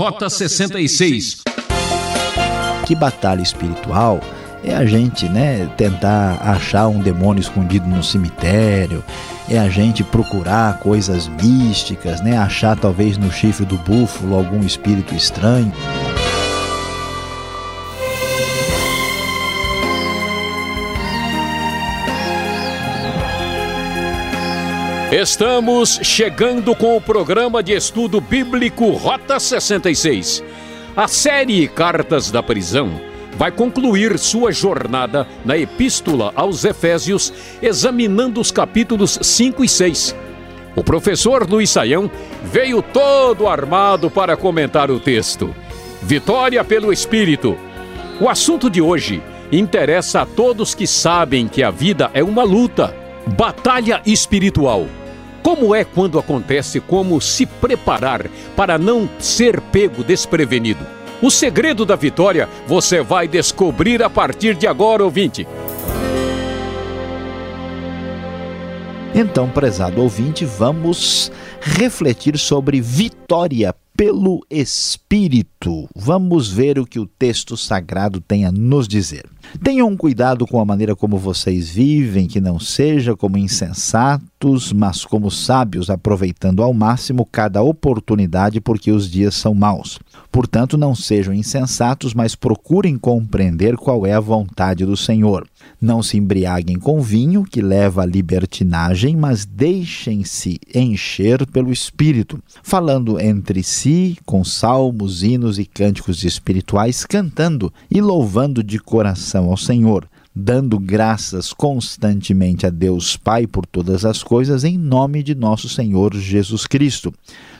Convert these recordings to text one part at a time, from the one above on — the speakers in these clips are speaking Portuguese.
Rota 66. Que batalha espiritual é a gente, né, tentar achar um demônio escondido no cemitério, é a gente procurar coisas místicas, né, achar talvez no chifre do búfalo algum espírito estranho. Estamos chegando com o programa de estudo bíblico Rota 66. A série Cartas da Prisão vai concluir sua jornada na Epístola aos Efésios, examinando os capítulos 5 e 6. O professor Luiz Saião veio todo armado para comentar o texto. Vitória pelo Espírito. O assunto de hoje interessa a todos que sabem que a vida é uma luta, batalha espiritual. Como é quando acontece como se preparar para não ser pego desprevenido? O segredo da vitória você vai descobrir a partir de agora, ouvinte. Então, prezado ouvinte, vamos refletir sobre vitória pelo Espírito. Vamos ver o que o texto sagrado tem a nos dizer. Tenham cuidado com a maneira como vocês vivem, que não seja como insensatos, mas como sábios, aproveitando ao máximo cada oportunidade, porque os dias são maus. Portanto, não sejam insensatos, mas procurem compreender qual é a vontade do Senhor. Não se embriaguem com vinho, que leva à libertinagem, mas deixem-se encher pelo Espírito, falando entre si com salmos, hinos e cânticos espirituais, cantando e louvando de coração ao Senhor dando graças constantemente a Deus Pai por todas as coisas, em nome de nosso Senhor Jesus Cristo.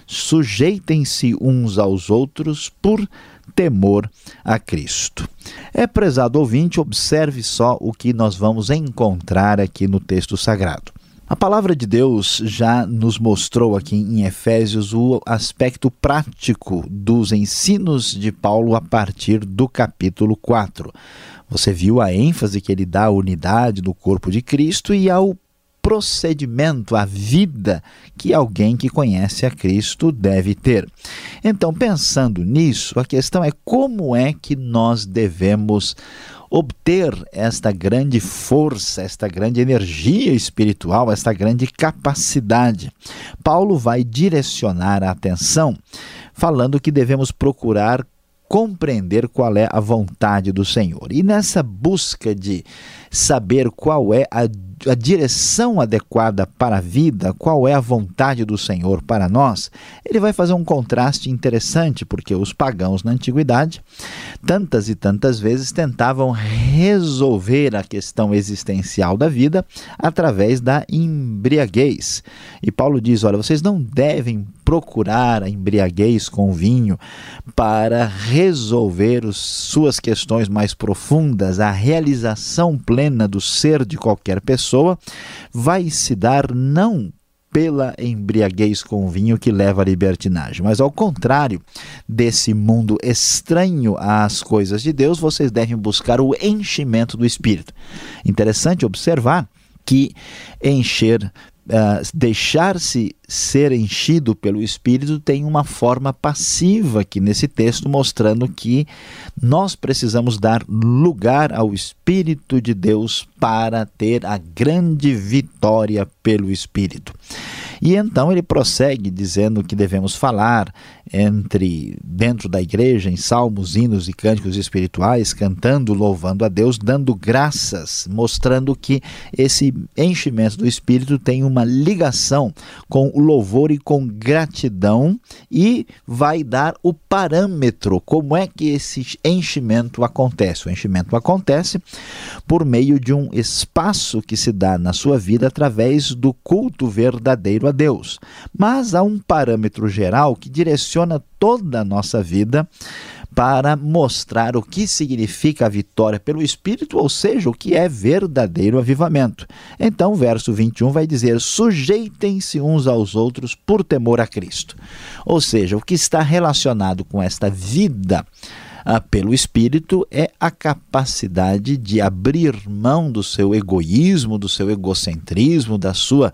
Sujeitem-se uns aos outros por temor a Cristo. É prezado ouvinte, observe só o que nós vamos encontrar aqui no texto sagrado. A palavra de Deus já nos mostrou aqui em Efésios o aspecto prático dos ensinos de Paulo a partir do capítulo 4. Você viu a ênfase que ele dá à unidade do corpo de Cristo e ao procedimento, a vida que alguém que conhece a Cristo deve ter. Então, pensando nisso, a questão é como é que nós devemos obter esta grande força, esta grande energia espiritual, esta grande capacidade. Paulo vai direcionar a atenção falando que devemos procurar compreender qual é a vontade do Senhor. E nessa busca de saber qual é a a direção adequada para a vida, qual é a vontade do Senhor para nós, ele vai fazer um contraste interessante, porque os pagãos na antiguidade, tantas e tantas vezes, tentavam resolver a questão existencial da vida através da embriaguez. E Paulo diz: olha, vocês não devem procurar a embriaguez com vinho para resolver as suas questões mais profundas, a realização plena do ser de qualquer pessoa vai se dar não pela embriaguez com vinho que leva à libertinagem. Mas ao contrário desse mundo estranho às coisas de Deus, vocês devem buscar o enchimento do Espírito. Interessante observar que encher Uh, deixar-se ser enchido pelo Espírito tem uma forma passiva aqui nesse texto, mostrando que nós precisamos dar lugar ao Espírito de Deus para ter a grande vitória pelo Espírito. E então ele prossegue dizendo que devemos falar entre dentro da igreja em salmos, hinos e cânticos espirituais, cantando, louvando a Deus, dando graças, mostrando que esse enchimento do espírito tem uma ligação com o louvor e com gratidão e vai dar o parâmetro como é que esse enchimento acontece. O enchimento acontece por meio de um espaço que se dá na sua vida através do culto verdadeiro a Deus. Mas há um parâmetro geral que direciona toda a nossa vida para mostrar o que significa a vitória pelo Espírito, ou seja, o que é verdadeiro avivamento. Então, o verso 21 vai dizer: sujeitem-se uns aos outros por temor a Cristo. Ou seja, o que está relacionado com esta vida ah, pelo Espírito é a capacidade de abrir mão do seu egoísmo, do seu egocentrismo, da sua,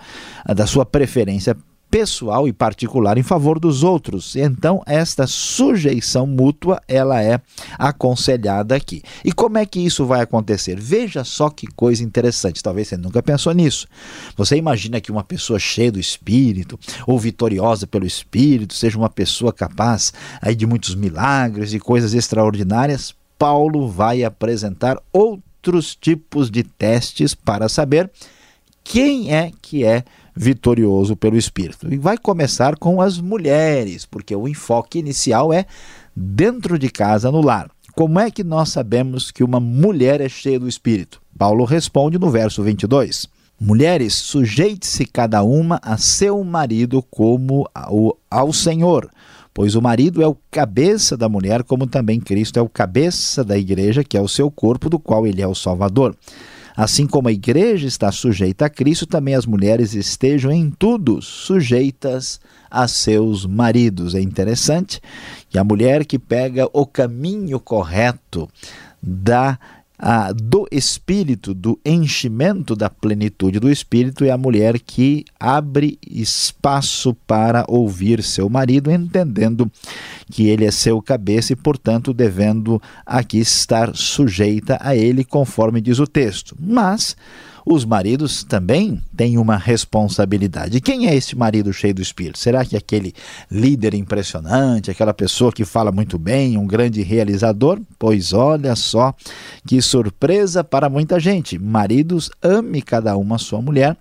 da sua preferência pessoal e particular em favor dos outros. Então, esta sujeição mútua, ela é aconselhada aqui. E como é que isso vai acontecer? Veja só que coisa interessante. Talvez você nunca pensou nisso. Você imagina que uma pessoa cheia do Espírito ou vitoriosa pelo Espírito seja uma pessoa capaz aí de muitos milagres e coisas extraordinárias? Paulo vai apresentar outros tipos de testes para saber quem é que é vitorioso pelo Espírito. E vai começar com as mulheres, porque o enfoque inicial é dentro de casa, no lar. Como é que nós sabemos que uma mulher é cheia do Espírito? Paulo responde no verso 22. Mulheres, sujeite-se cada uma a seu marido como ao, ao Senhor, pois o marido é o cabeça da mulher, como também Cristo é o cabeça da igreja, que é o seu corpo, do qual ele é o Salvador. Assim como a igreja está sujeita a Cristo, também as mulheres estejam em tudo sujeitas a seus maridos. É interessante que a mulher que pega o caminho correto da a, do espírito, do enchimento da plenitude do espírito, é a mulher que abre espaço para ouvir seu marido, entendendo que ele é seu cabeça e, portanto, devendo aqui estar sujeita a ele, conforme diz o texto. Mas os maridos também têm uma responsabilidade. Quem é esse marido cheio do Espírito? Será que é aquele líder impressionante, aquela pessoa que fala muito bem, um grande realizador? Pois olha só que surpresa para muita gente. Maridos, ame cada uma a sua mulher,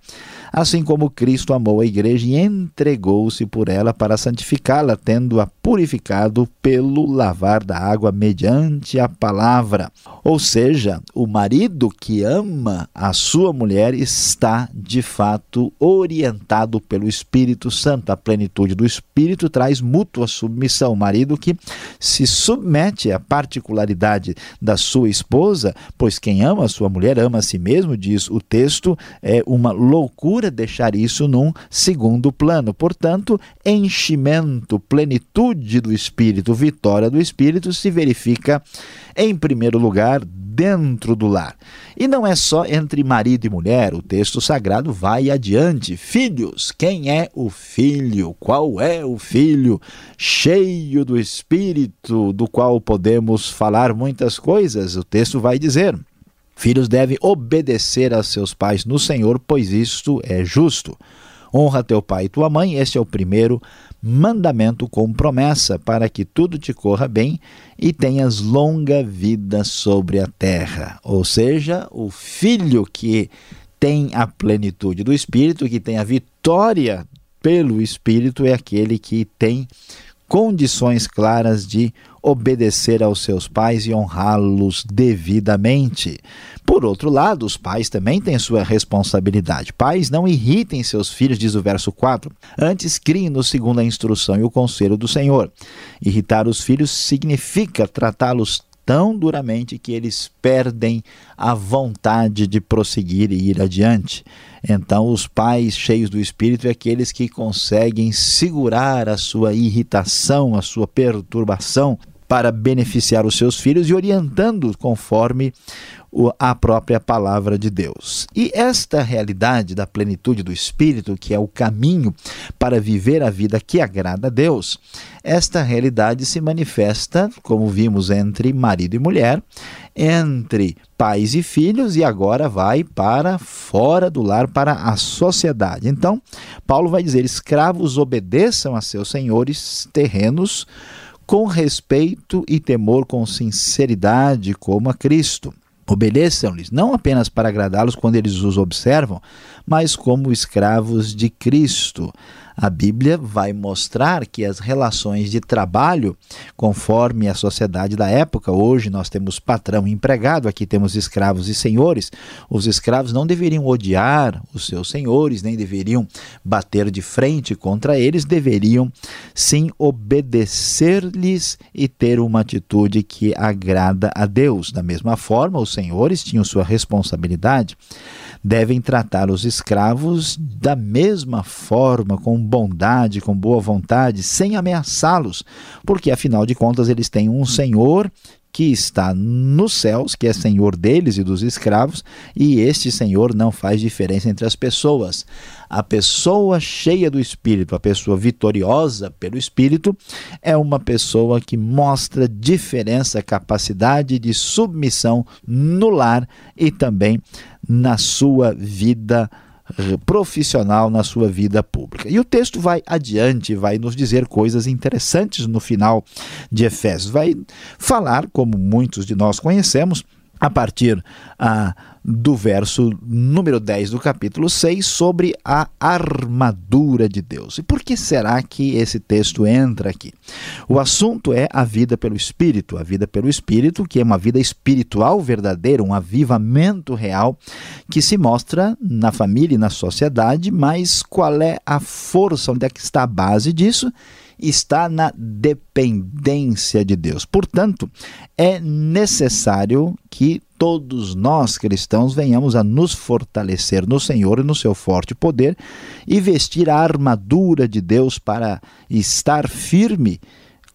assim como Cristo amou a igreja e entregou-se por ela para santificá-la, tendo-a purificado pelo lavar da água mediante a palavra. Ou seja, o marido que ama a sua mulher está de fato orientado pelo Espírito Santo. A plenitude do Espírito traz mútua submissão. O marido que se submete à particularidade da sua esposa, pois quem ama a sua mulher ama a si mesmo, diz o texto, é uma loucura deixar isso num segundo plano. Portanto, enchimento, plenitude do Espírito, vitória do Espírito se verifica em primeiro lugar dentro do lar. E não é só entre marido e mulher, o texto sagrado vai adiante. Filhos, quem é o filho? Qual é o filho? Cheio do Espírito, do qual podemos falar muitas coisas, o texto vai dizer. Filhos devem obedecer a seus pais no Senhor, pois isto é justo. Honra teu pai e tua mãe, este é o primeiro mandamento com promessa, para que tudo te corra bem e tenhas longa vida sobre a terra. Ou seja, o filho que tem a plenitude do Espírito, que tem a vitória pelo Espírito, é aquele que tem condições claras de obedecer aos seus pais e honrá-los devidamente. Por outro lado, os pais também têm sua responsabilidade. Pais, não irritem seus filhos, diz o verso 4. Antes, criem-no segundo a instrução e o conselho do Senhor. Irritar os filhos significa tratá-los tão duramente que eles perdem a vontade de prosseguir e ir adiante. Então, os pais cheios do Espírito é aqueles que conseguem segurar a sua irritação, a sua perturbação, para beneficiar os seus filhos e orientando conforme a própria palavra de Deus. E esta realidade da plenitude do Espírito, que é o caminho para viver a vida que agrada a Deus, esta realidade se manifesta, como vimos, entre marido e mulher, entre pais e filhos, e agora vai para fora do lar, para a sociedade. Então, Paulo vai dizer: escravos obedeçam a seus senhores terrenos com respeito e temor, com sinceridade, como a Cristo. Obedeçam-lhes, não apenas para agradá-los quando eles os observam, mas como escravos de Cristo. A Bíblia vai mostrar que as relações de trabalho, conforme a sociedade da época, hoje nós temos patrão e empregado, aqui temos escravos e senhores. Os escravos não deveriam odiar os seus senhores, nem deveriam bater de frente contra eles, deveriam sim obedecer-lhes e ter uma atitude que agrada a Deus. Da mesma forma, os senhores tinham sua responsabilidade devem tratar os escravos da mesma forma, com bondade, com boa vontade, sem ameaçá-los, porque afinal de contas eles têm um Senhor que está nos céus, que é senhor deles e dos escravos, e este senhor não faz diferença entre as pessoas. A pessoa cheia do espírito, a pessoa vitoriosa pelo espírito, é uma pessoa que mostra diferença, capacidade de submissão no lar e também na sua vida profissional na sua vida pública. E o texto vai adiante, vai nos dizer coisas interessantes no final de Efésios. Vai falar, como muitos de nós conhecemos, a partir ah, do verso número 10 do capítulo 6 sobre a armadura de Deus. E por que será que esse texto entra aqui? O assunto é a vida pelo Espírito, a vida pelo Espírito, que é uma vida espiritual verdadeira, um avivamento real que se mostra na família e na sociedade, mas qual é a força, onde é que está a base disso? Está na dependência de Deus. Portanto, é necessário que todos nós cristãos venhamos a nos fortalecer no Senhor e no seu forte poder e vestir a armadura de Deus para estar firme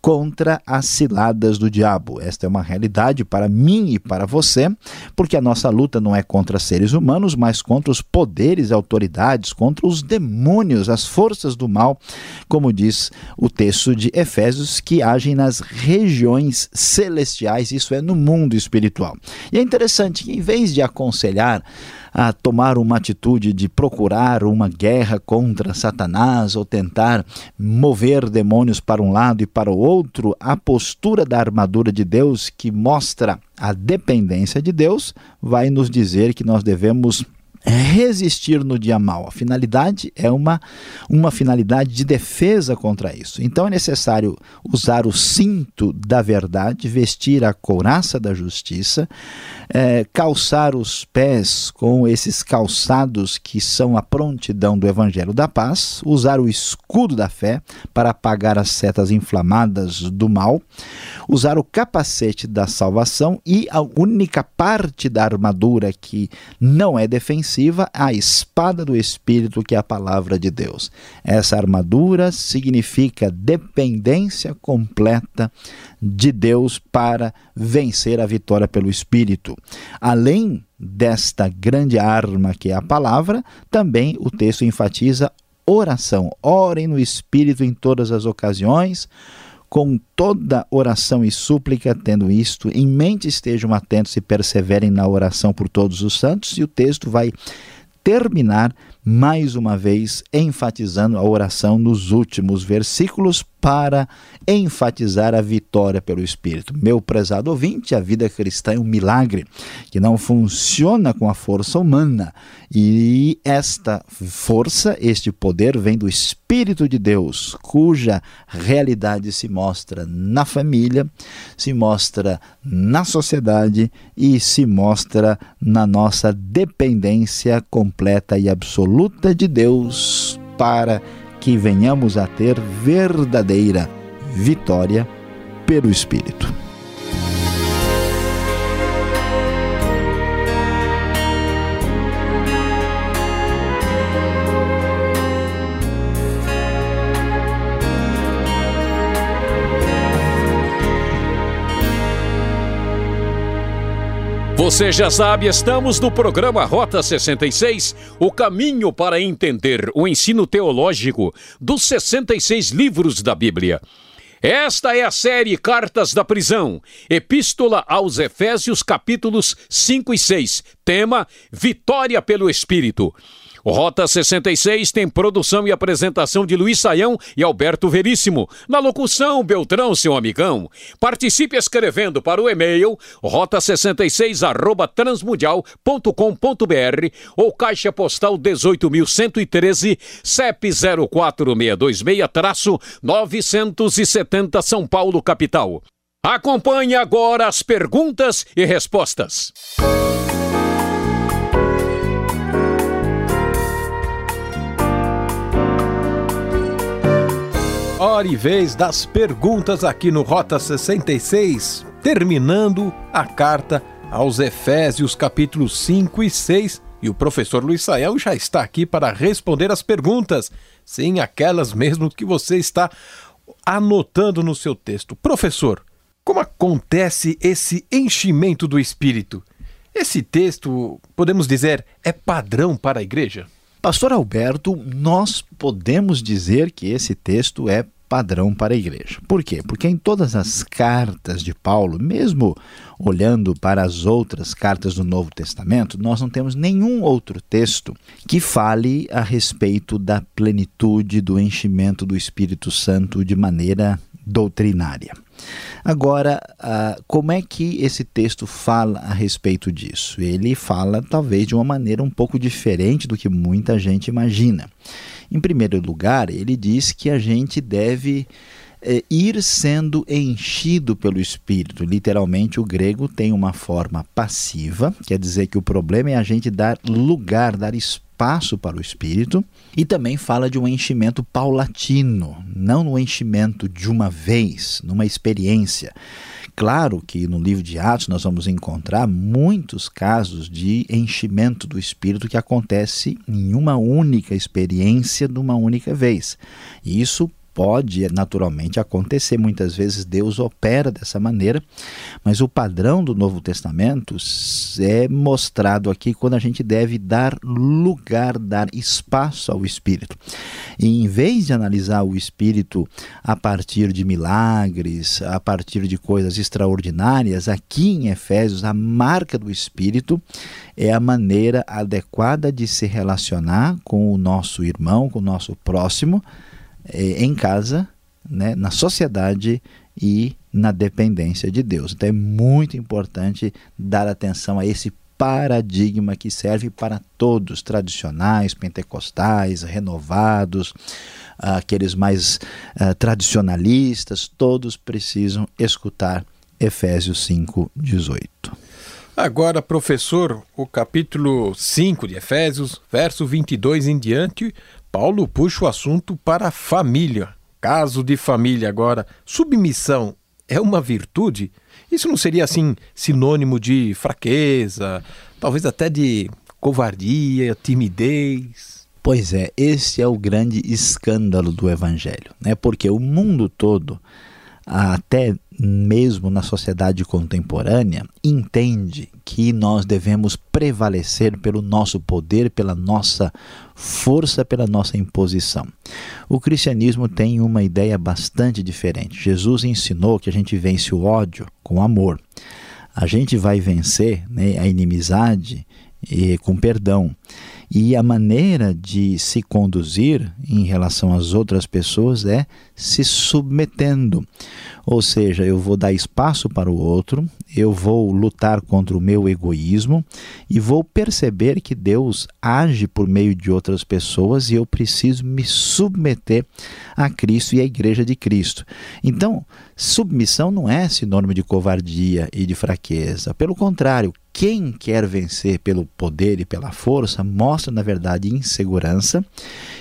contra as ciladas do diabo. Esta é uma realidade para mim e para você, porque a nossa luta não é contra seres humanos, mas contra os poderes e autoridades, contra os demônios, as forças do mal, como diz o texto de Efésios, que agem nas regiões celestiais, isso é, no mundo espiritual. E é interessante que, em vez de aconselhar, a tomar uma atitude de procurar uma guerra contra Satanás ou tentar mover demônios para um lado e para o outro, a postura da armadura de Deus que mostra a dependência de Deus vai nos dizer que nós devemos resistir no dia mal. A finalidade é uma, uma finalidade de defesa contra isso. Então é necessário usar o cinto da verdade, vestir a couraça da justiça, é, calçar os pés com esses calçados que são a prontidão do evangelho da paz, usar o escudo da fé para apagar as setas inflamadas do mal, usar o capacete da salvação e a única parte da armadura que não é defensiva a espada do Espírito, que é a palavra de Deus. Essa armadura significa dependência completa de Deus para vencer a vitória pelo Espírito. Além desta grande arma que é a palavra, também o texto enfatiza oração. Orem no Espírito em todas as ocasiões com toda oração e súplica, tendo isto em mente, estejam atentos e perseverem na oração por todos os santos, e o texto vai terminar mais uma vez enfatizando a oração nos últimos versículos para enfatizar a vitória pelo Espírito. Meu prezado ouvinte, a vida cristã é um milagre que não funciona com a força humana e esta força, este poder vem do Espírito de Deus, cuja realidade se mostra na família, se mostra na sociedade e se mostra na nossa dependência completa e absoluta de Deus para que venhamos a ter verdadeira vitória pelo Espírito. Você já sabe, estamos no programa Rota 66, o caminho para entender o ensino teológico dos 66 livros da Bíblia. Esta é a série Cartas da Prisão, Epístola aos Efésios, capítulos 5 e 6. Tema: Vitória pelo Espírito. O Rota 66 tem produção e apresentação de Luiz Saião e Alberto Veríssimo. Na locução, Beltrão, seu amigão. Participe escrevendo para o e-mail rota66@transmundial.com.br ou caixa postal 18113, CEP 04626-970 São Paulo, capital. Acompanhe agora as perguntas e respostas. Hora e vez das perguntas aqui no Rota 66, terminando a carta aos Efésios, capítulos 5 e 6. E o professor Luiz Sael já está aqui para responder as perguntas. Sim, aquelas mesmo que você está anotando no seu texto. Professor, como acontece esse enchimento do Espírito? Esse texto, podemos dizer, é padrão para a igreja? Pastor Alberto, nós podemos dizer que esse texto é padrão para a igreja. Por quê? Porque em todas as cartas de Paulo, mesmo olhando para as outras cartas do Novo Testamento, nós não temos nenhum outro texto que fale a respeito da plenitude do enchimento do Espírito Santo de maneira doutrinária. Agora, uh, como é que esse texto fala a respeito disso? Ele fala, talvez, de uma maneira um pouco diferente do que muita gente imagina. Em primeiro lugar, ele diz que a gente deve é, ir sendo enchido pelo Espírito. Literalmente, o grego tem uma forma passiva, quer dizer que o problema é a gente dar lugar, dar espaço para o Espírito. E também fala de um enchimento paulatino, não no enchimento de uma vez, numa experiência. Claro que no livro de Atos nós vamos encontrar muitos casos de enchimento do Espírito que acontece em uma única experiência de uma única vez. E isso pode naturalmente acontecer. Muitas vezes Deus opera dessa maneira, mas o padrão do Novo Testamento é mostrado aqui quando a gente deve dar lugar, dar espaço ao Espírito. E em vez de analisar o Espírito a partir de milagres, a partir de coisas extraordinárias, aqui em Efésios, a marca do Espírito é a maneira adequada de se relacionar com o nosso irmão, com o nosso próximo é, em casa, né, na sociedade e na dependência de Deus. Então é muito importante dar atenção a esse paradigma que serve para todos, tradicionais, pentecostais, renovados, aqueles mais uh, tradicionalistas, todos precisam escutar Efésios 5, 18. Agora, professor, o capítulo 5 de Efésios, verso 22 em diante, Paulo puxa o assunto para a família. Caso de família agora. Submissão é uma virtude? Isso não seria assim sinônimo de fraqueza, talvez até de covardia, timidez? Pois é, esse é o grande escândalo do evangelho, né? Porque o mundo todo até mesmo na sociedade contemporânea, entende que nós devemos prevalecer pelo nosso poder, pela nossa força, pela nossa imposição. O cristianismo tem uma ideia bastante diferente. Jesus ensinou que a gente vence o ódio com amor. A gente vai vencer né, a inimizade e, com perdão. E a maneira de se conduzir em relação às outras pessoas é se submetendo. Ou seja, eu vou dar espaço para o outro, eu vou lutar contra o meu egoísmo e vou perceber que Deus age por meio de outras pessoas e eu preciso me submeter a Cristo e à Igreja de Cristo. Então, submissão não é sinônimo de covardia e de fraqueza. Pelo contrário, quem quer vencer pelo poder e pela força mostra, na verdade, insegurança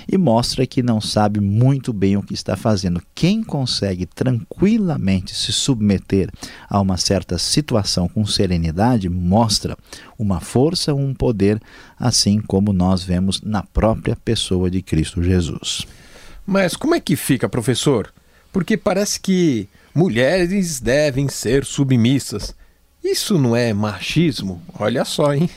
e mostra que não sabe muito bem o que está fazendo. Quem consegue tranquilamente se submeter a uma certa situação com serenidade mostra uma força, um poder, assim como nós vemos na própria pessoa de Cristo Jesus. Mas como é que fica, professor? Porque parece que mulheres devem ser submissas. Isso não é machismo? Olha só, hein?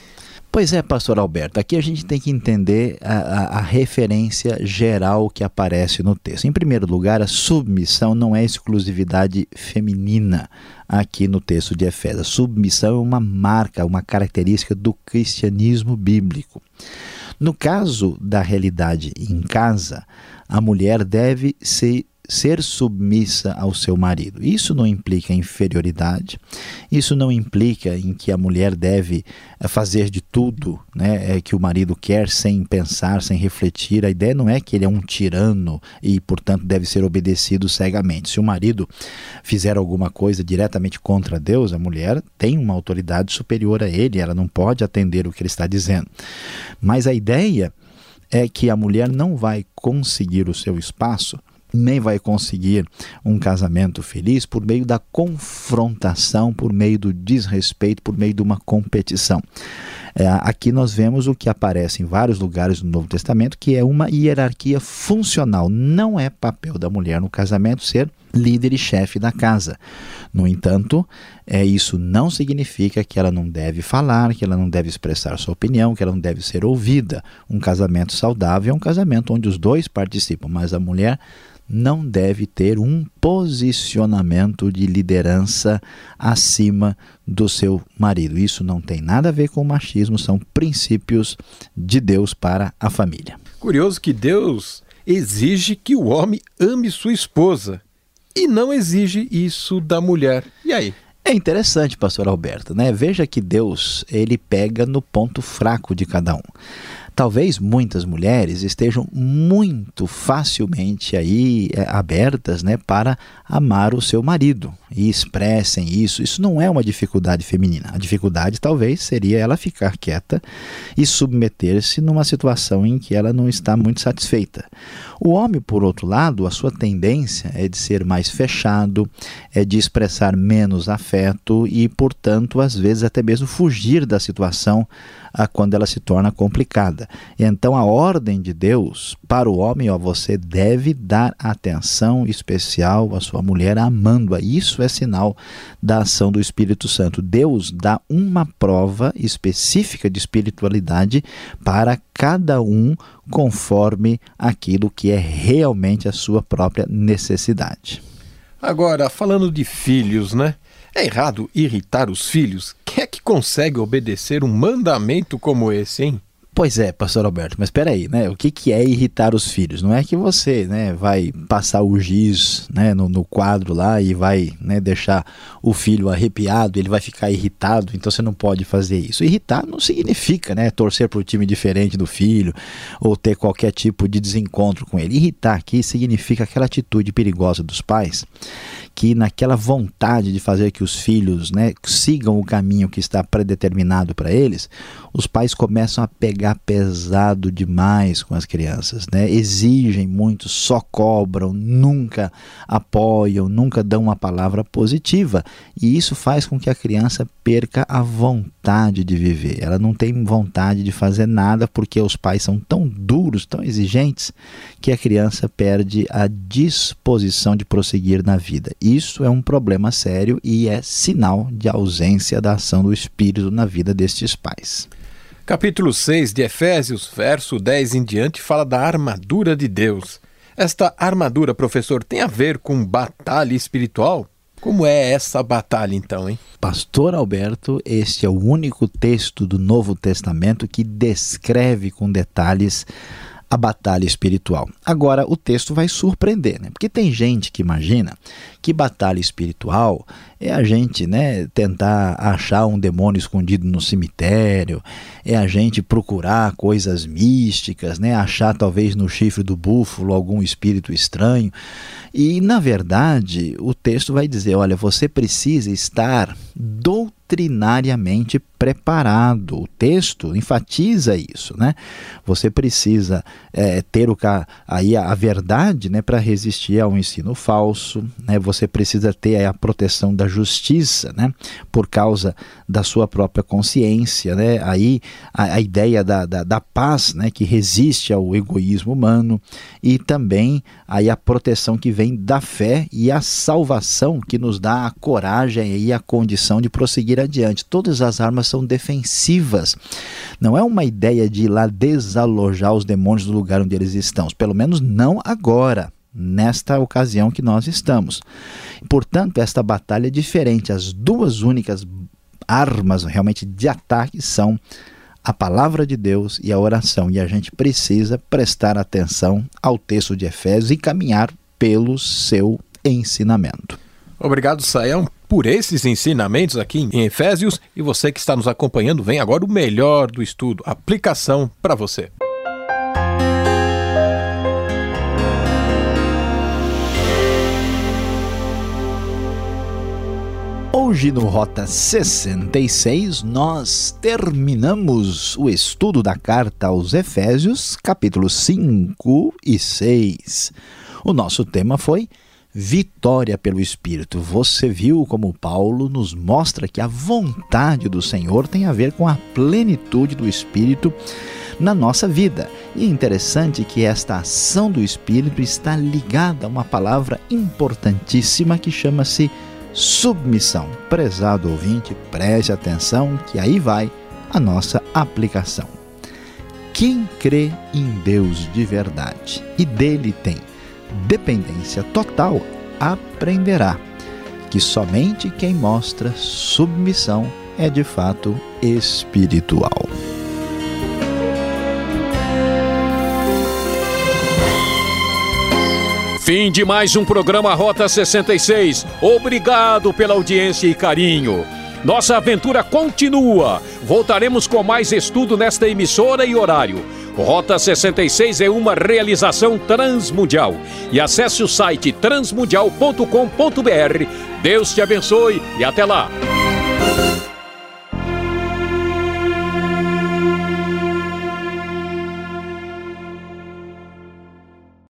Pois é, pastor Alberto, aqui a gente tem que entender a, a, a, referência geral que aparece no texto. Em primeiro lugar, a submissão não é exclusividade feminina aqui no texto de Efésios. Submissão é uma marca, uma característica do cristianismo bíblico. No caso da realidade em casa, a mulher deve se ser submissa ao seu marido. Isso não implica inferioridade, isso não implica em que a mulher deve eh, fazer de tudo né, eh, que o marido quer sem pensar, sem refletir. A ideia não é que ele é um tirano e, portanto, deve ser obedecido cegamente. Se o marido fizer alguma coisa diretamente contra Deus, a mulher tem uma autoridade superior a ele, ela não pode atender o que ele está dizendo. Mas a ideia é que a mulher não vai conseguir o seu espaço nem vai conseguir um casamento feliz por meio da confrontação, por meio do desrespeito, por meio de uma competição. É, aqui nós vemos o que aparece em vários lugares do Novo Testamento, que é uma hierarquia funcional. Não é papel da mulher no casamento ser líder e chefe da casa. No entanto, é, isso não significa que ela não deve falar, que ela não deve expressar sua opinião, que ela não deve ser ouvida. Um casamento saudável é um casamento onde os dois participam, mas a mulher não deve ter um posicionamento de liderança acima do seu marido. Isso não tem nada a ver com machismo, são princípios de Deus para a família. Curioso que Deus exige que o homem ame sua esposa e não exige isso da mulher. E aí? É interessante, pastor Alberto, né? Veja que Deus, ele pega no ponto fraco de cada um. Talvez muitas mulheres estejam muito facilmente aí é, abertas, né, para amar o seu marido e expressem isso. Isso não é uma dificuldade feminina. A dificuldade talvez seria ela ficar quieta e submeter-se numa situação em que ela não está muito satisfeita. O homem, por outro lado, a sua tendência é de ser mais fechado, é de expressar menos afeto e, portanto, às vezes até mesmo fugir da situação a quando ela se torna complicada. Então, a ordem de Deus para o homem, ó, você deve dar atenção especial à sua mulher, amando-a. Isso é sinal da ação do Espírito Santo. Deus dá uma prova específica de espiritualidade para cada um conforme aquilo que é realmente a sua própria necessidade. Agora, falando de filhos, né? É errado irritar os filhos? Consegue obedecer um mandamento como esse, hein? Pois é, pastor Alberto, mas espera aí, né? O que, que é irritar os filhos? Não é que você né, vai passar o giz né, no, no quadro lá e vai né, deixar o filho arrepiado, ele vai ficar irritado, então você não pode fazer isso. Irritar não significa né, torcer para o time diferente do filho ou ter qualquer tipo de desencontro com ele. Irritar aqui significa aquela atitude perigosa dos pais que naquela vontade de fazer que os filhos né, sigam o caminho que está predeterminado para eles, os pais começam a pegar pesado demais com as crianças, né? exigem muito, só cobram, nunca apoiam, nunca dão uma palavra positiva. E isso faz com que a criança perca a vontade de viver. Ela não tem vontade de fazer nada porque os pais são tão duros, tão exigentes, que a criança perde a disposição de prosseguir na vida. Isso é um problema sério e é sinal de ausência da ação do Espírito na vida destes pais. Capítulo 6 de Efésios, verso 10 em diante, fala da armadura de Deus. Esta armadura, professor, tem a ver com batalha espiritual? Como é essa batalha então, hein? Pastor Alberto, este é o único texto do Novo Testamento que descreve com detalhes a batalha espiritual. Agora, o texto vai surpreender, né? Porque tem gente que imagina que batalha espiritual é a gente né, tentar achar um demônio escondido no cemitério, é a gente procurar coisas místicas, né, achar talvez no chifre do búfalo algum espírito estranho. E, na verdade, o texto vai dizer: olha, você precisa estar doutrinariamente preparado. O texto enfatiza isso, né? Você precisa é, ter o, aí a, a verdade né, para resistir ao ensino falso, né? Você precisa ter a proteção da justiça, né? Por causa da sua própria consciência, né? Aí a, a ideia da, da, da, paz, né? Que resiste ao egoísmo humano e também aí a proteção que vem da fé e a salvação que nos dá a coragem e a condição de prosseguir adiante. Todas as armas são defensivas. Não é uma ideia de ir lá desalojar os demônios do lugar onde eles estão, pelo menos não agora nesta ocasião que nós estamos. Portanto, esta batalha é diferente. As duas únicas armas realmente de ataque são a palavra de Deus e a oração. E a gente precisa prestar atenção ao texto de Efésios e caminhar pelo seu ensinamento. Obrigado, Saião, por esses ensinamentos aqui em Efésios. E você que está nos acompanhando, vem agora o melhor do estudo, aplicação para você. Hoje no Rota 66 nós terminamos o estudo da carta aos Efésios, capítulos 5 e 6. O nosso tema foi vitória pelo Espírito. Você viu como Paulo nos mostra que a vontade do Senhor tem a ver com a plenitude do Espírito na nossa vida. E é interessante que esta ação do Espírito está ligada a uma palavra importantíssima que chama-se submissão. Prezado ouvinte, preste atenção que aí vai a nossa aplicação. Quem crê em Deus de verdade e dele tem dependência total, aprenderá que somente quem mostra submissão é de fato espiritual. Fim de mais um programa Rota 66. Obrigado pela audiência e carinho. Nossa aventura continua. Voltaremos com mais estudo nesta emissora e horário. Rota 66 é uma realização transmundial. E acesse o site transmundial.com.br. Deus te abençoe e até lá.